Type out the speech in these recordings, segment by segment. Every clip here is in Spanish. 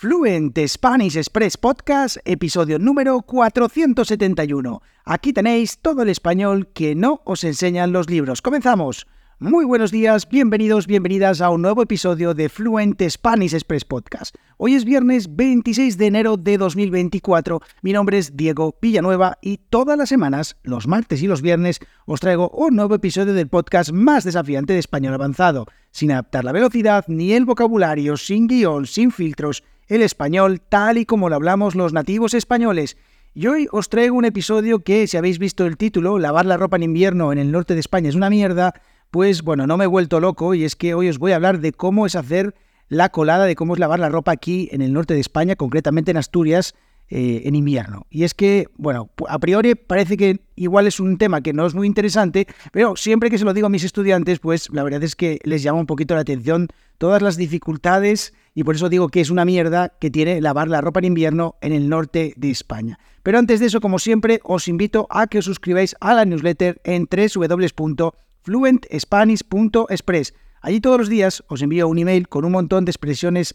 Fluent Spanish Express Podcast, episodio número 471. Aquí tenéis todo el español que no os enseñan los libros. ¡Comenzamos! Muy buenos días, bienvenidos, bienvenidas a un nuevo episodio de Fluent Spanish Express Podcast. Hoy es viernes 26 de enero de 2024. Mi nombre es Diego Villanueva y todas las semanas, los martes y los viernes, os traigo un nuevo episodio del podcast más desafiante de español avanzado, sin adaptar la velocidad ni el vocabulario, sin guion, sin filtros, el español tal y como lo hablamos los nativos españoles. Y hoy os traigo un episodio que, si habéis visto el título, Lavar la ropa en invierno en el norte de España es una mierda, pues bueno, no me he vuelto loco y es que hoy os voy a hablar de cómo es hacer la colada, de cómo es lavar la ropa aquí en el norte de España, concretamente en Asturias, eh, en invierno. Y es que, bueno, a priori parece que igual es un tema que no es muy interesante, pero siempre que se lo digo a mis estudiantes, pues la verdad es que les llama un poquito la atención todas las dificultades y por eso digo que es una mierda que tiene lavar la ropa en invierno en el norte de España. Pero antes de eso, como siempre, os invito a que os suscribáis a la newsletter en www fluentspanish.express. Allí todos los días os envío un email con un montón de expresiones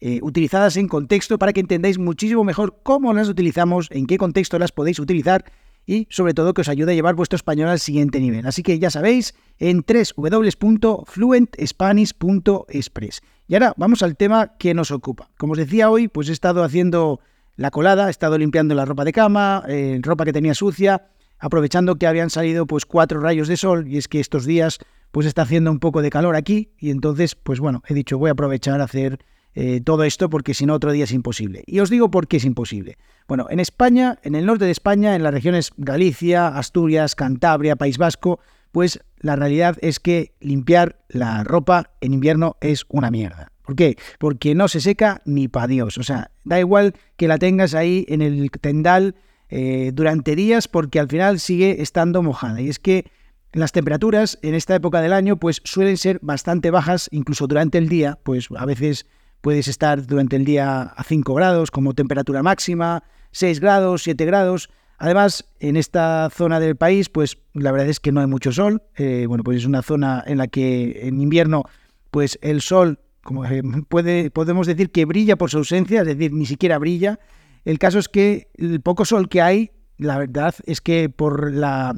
eh, utilizadas en contexto para que entendáis muchísimo mejor cómo las utilizamos, en qué contexto las podéis utilizar y sobre todo que os ayude a llevar vuestro español al siguiente nivel. Así que ya sabéis, en www.fluentspanish.express. Y ahora vamos al tema que nos ocupa. Como os decía hoy, pues he estado haciendo la colada, he estado limpiando la ropa de cama, eh, ropa que tenía sucia, aprovechando que habían salido pues cuatro rayos de sol y es que estos días pues está haciendo un poco de calor aquí y entonces pues bueno, he dicho voy a aprovechar a hacer eh, todo esto porque si no otro día es imposible. Y os digo por qué es imposible. Bueno, en España, en el norte de España, en las regiones Galicia, Asturias, Cantabria, País Vasco, pues la realidad es que limpiar la ropa en invierno es una mierda. ¿Por qué? Porque no se seca ni para Dios. O sea, da igual que la tengas ahí en el tendal eh, durante días porque al final sigue estando mojada. Y es que las temperaturas en esta época del año pues suelen ser bastante bajas, incluso durante el día, pues a veces puedes estar durante el día a 5 grados como temperatura máxima, 6 grados, 7 grados. Además, en esta zona del país, pues la verdad es que no hay mucho sol. Eh, bueno, pues es una zona en la que en invierno, pues el sol, como puede, podemos decir que brilla por su ausencia, es decir, ni siquiera brilla. El caso es que el poco sol que hay, la verdad es que por la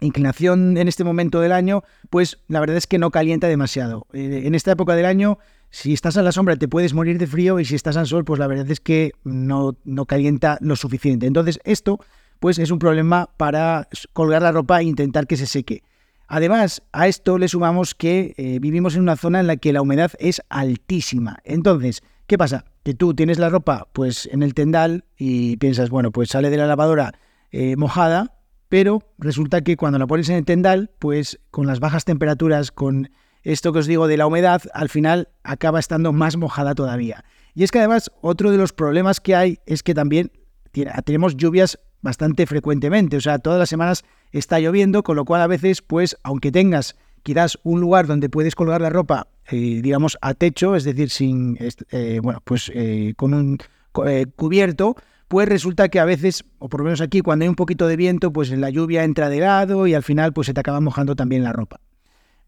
inclinación en este momento del año, pues la verdad es que no calienta demasiado. Eh, en esta época del año, si estás a la sombra te puedes morir de frío y si estás al sol, pues la verdad es que no, no calienta lo suficiente. Entonces esto, pues es un problema para colgar la ropa e intentar que se seque. Además, a esto le sumamos que eh, vivimos en una zona en la que la humedad es altísima. Entonces, ¿qué pasa? Que tú tienes la ropa pues en el tendal y piensas, bueno, pues sale de la lavadora eh, mojada, pero resulta que cuando la pones en el tendal, pues con las bajas temperaturas, con esto que os digo de la humedad, al final acaba estando más mojada todavía. Y es que además otro de los problemas que hay es que también tenemos lluvias bastante frecuentemente, o sea, todas las semanas está lloviendo, con lo cual a veces, pues, aunque tengas quizás un lugar donde puedes colgar la ropa, eh, digamos, a techo, es decir, sin, eh, bueno, pues eh, con un cubierto, pues resulta que a veces, o por lo menos aquí, cuando hay un poquito de viento, pues la lluvia entra de lado y al final, pues se te acaba mojando también la ropa.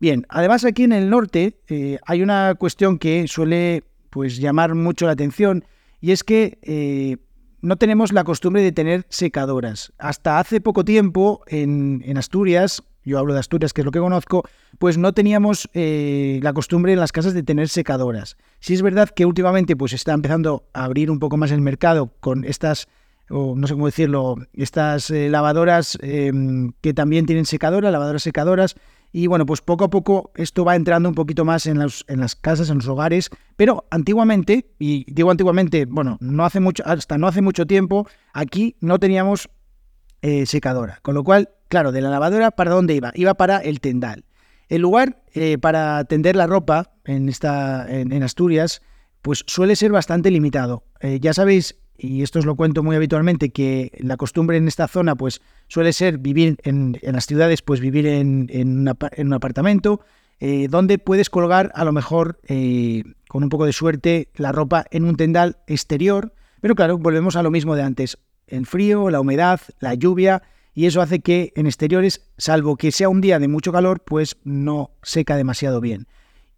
Bien, además aquí en el norte hay una cuestión que suele, pues, llamar mucho la atención y es que no tenemos la costumbre de tener secadoras. Hasta hace poco tiempo en, Asturias, yo hablo de Asturias, que es lo que conozco, pues no teníamos eh, la costumbre en las casas de tener secadoras. Sí es verdad que últimamente pues está empezando a abrir un poco más el mercado con estas, o no sé cómo decirlo, estas eh, lavadoras que también tienen secadora, lavadoras secadoras, y bueno, pues poco a poco esto va entrando un poquito más en, en las casas, en los hogares, pero antiguamente, y digo antiguamente, bueno, no hace mucho, hasta no hace mucho tiempo, aquí no teníamos eh, secadora. Con lo cual, claro, de la lavadora, ¿para dónde iba? Iba para el tendal. El lugar eh, para tender la ropa en, esta, en, Asturias, pues suele ser bastante limitado. Eh, ya sabéis y esto os lo cuento muy habitualmente, que la costumbre en esta zona pues suele ser vivir en, las ciudades, pues vivir en, un apartamento, eh, donde puedes colgar a lo mejor eh, con un poco de suerte la ropa en un tendal exterior, pero claro, volvemos a lo mismo de antes, el frío, la humedad, la lluvia, y eso hace que en exteriores, salvo que sea un día de mucho calor, pues no seca demasiado bien.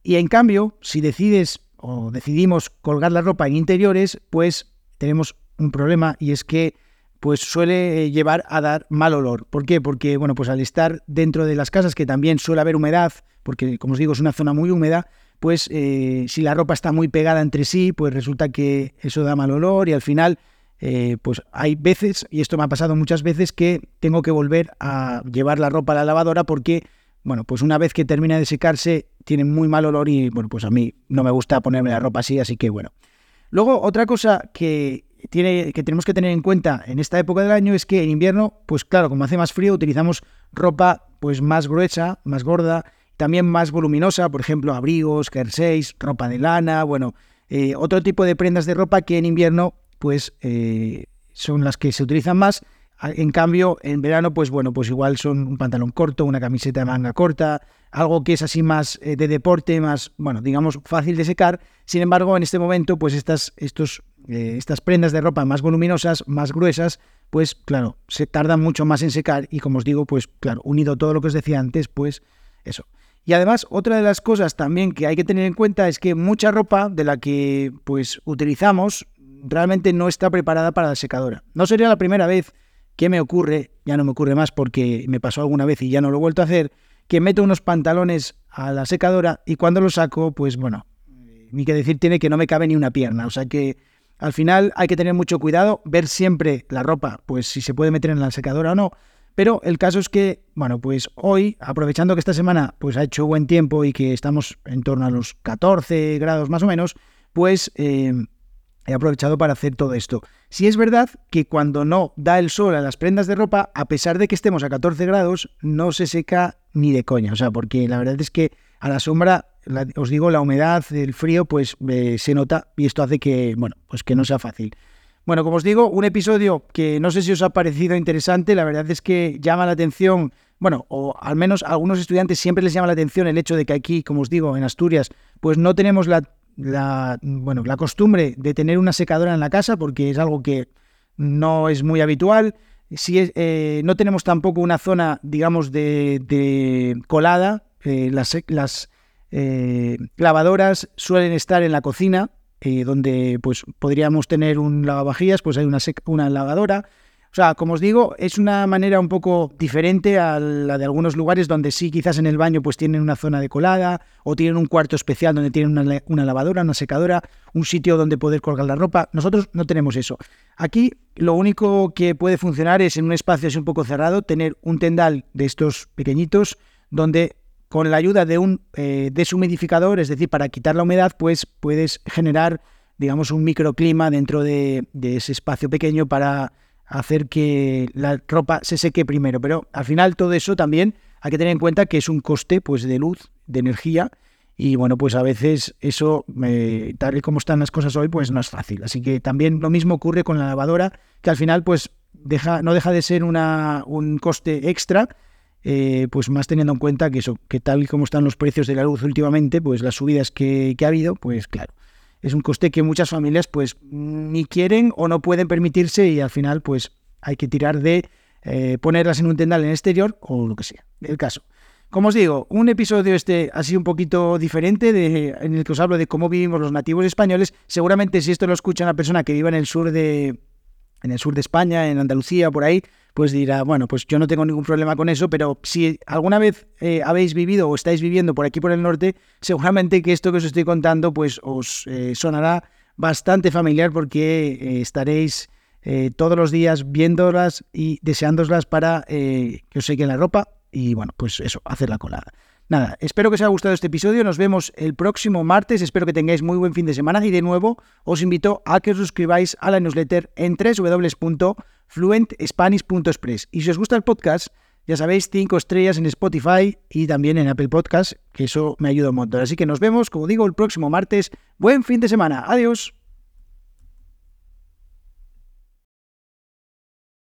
Y en cambio, si decides o decidimos colgar la ropa en interiores, pues tenemos un problema y es que pues suele llevar a dar mal olor. ¿Por qué? Porque, bueno, pues al estar dentro de las casas, que también suele haber humedad, porque como os digo, es una zona muy húmeda, pues eh, si la ropa está muy pegada entre sí, pues resulta que eso da mal olor y al final, eh, pues hay veces, y esto me ha pasado muchas veces, que tengo que volver a llevar la ropa a la lavadora porque, bueno, pues una vez que termina de secarse, tiene muy mal olor y, bueno, pues a mí no me gusta ponerme la ropa así, así que, bueno. Luego, otra cosa que tenemos que tener en cuenta en esta época del año es que en invierno, pues claro, como hace más frío, utilizamos ropa pues más gruesa, más gorda, también más voluminosa, por ejemplo, abrigos, jerseys, ropa de lana, bueno, eh, otro tipo de prendas de ropa que en invierno pues eh, son las que se utilizan más. En cambio, en verano, pues bueno, pues igual son un pantalón corto, una camiseta de manga corta, algo que es así más eh, de deporte, más, bueno, digamos, fácil de secar. Sin embargo, en este momento, pues estas, estos eh, estas prendas de ropa más voluminosas, más gruesas, pues claro, se tardan mucho más en secar y como os digo, pues claro, unido todo lo que os decía antes, pues eso. Y además, otra de las cosas también que hay que tener en cuenta es que mucha ropa de la que pues utilizamos realmente no está preparada para la secadora. No sería la primera vez que me ocurre, ya no me ocurre más porque me pasó alguna vez y ya no lo he vuelto a hacer, que meto unos pantalones a la secadora y cuando los saco, pues bueno, ni que decir tiene que no me cabe ni una pierna. O sea que al final hay que tener mucho cuidado, ver siempre la ropa, pues si se puede meter en la secadora o no. Pero el caso es que, bueno, pues hoy, aprovechando que esta semana pues ha hecho buen tiempo y que estamos en torno a los 14 grados más o menos, pues eh, he aprovechado para hacer todo esto. Si es verdad que cuando no da el sol a las prendas de ropa, a pesar de que estemos a 14 grados, no se seca ni de coña. O sea, porque la verdad es que a la sombra os digo, la humedad, el frío, pues eh, se nota y esto hace que, bueno, pues que no sea fácil. Bueno, como os digo, un episodio que no sé si os ha parecido interesante, la verdad es que llama la atención, bueno, o al menos a algunos estudiantes siempre les llama la atención el hecho de que aquí, como os digo, en Asturias, pues no tenemos la, bueno, la costumbre de tener una secadora en la casa porque es algo que no es muy habitual. Si eh, no tenemos tampoco una zona, digamos, de, colada, eh, las, las eh, lavadoras suelen estar en la cocina, eh, donde pues podríamos tener un lavavajillas, pues hay una, una lavadora. O sea, como os digo, es una manera un poco diferente a la de algunos lugares donde sí, quizás en el baño pues tienen una zona de colada o tienen un cuarto especial donde tienen una, lavadora, una secadora, un sitio donde poder colgar la ropa. Nosotros no tenemos eso. Aquí lo único que puede funcionar es en un espacio así un poco cerrado, tener un tendal de estos pequeñitos donde con la ayuda de un eh, deshumidificador, es decir, para quitar la humedad, pues puedes generar, digamos, un microclima dentro de, ese espacio pequeño para hacer que la ropa se seque primero. Pero al final todo eso también hay que tener en cuenta que es un coste pues, de luz, de energía, y bueno, pues a veces eso, eh, tal y como están las cosas hoy, pues no es fácil. Así que también lo mismo ocurre con la lavadora, que al final pues deja, no deja de ser una, un coste extra, eh, pues más teniendo en cuenta que eso, que tal y como están los precios de la luz últimamente, pues las subidas que, ha habido, pues claro, es un coste que muchas familias pues ni quieren o no pueden permitirse y al final pues hay que tirar de eh, ponerlas en un tendal en el exterior o lo que sea, el caso. Como os digo, un episodio este así un poquito diferente de, en el que os hablo de cómo vivimos los nativos españoles. Seguramente si esto lo escucha una persona que viva en el sur de, en el sur de España, en Andalucía, por ahí, pues dirá, bueno, pues yo no tengo ningún problema con eso, pero si alguna vez eh, habéis vivido o estáis viviendo por aquí por el norte, seguramente que esto que os estoy contando pues os eh, sonará bastante familiar porque eh, estaréis todos los días viéndolas y deseándoslas para que os sequen la ropa y bueno, pues eso, hacer la colada. Nada, espero que os haya gustado este episodio. Nos vemos el próximo martes. Espero que tengáis muy buen fin de semana. Y de nuevo, os invito a que os suscribáis a la newsletter en www.fluentspanish.express. Y si os gusta el podcast, ya sabéis, cinco estrellas en Spotify y también en Apple Podcast, que eso me ayuda un montón. Así que nos vemos, como digo, el próximo martes. Buen fin de semana. Adiós.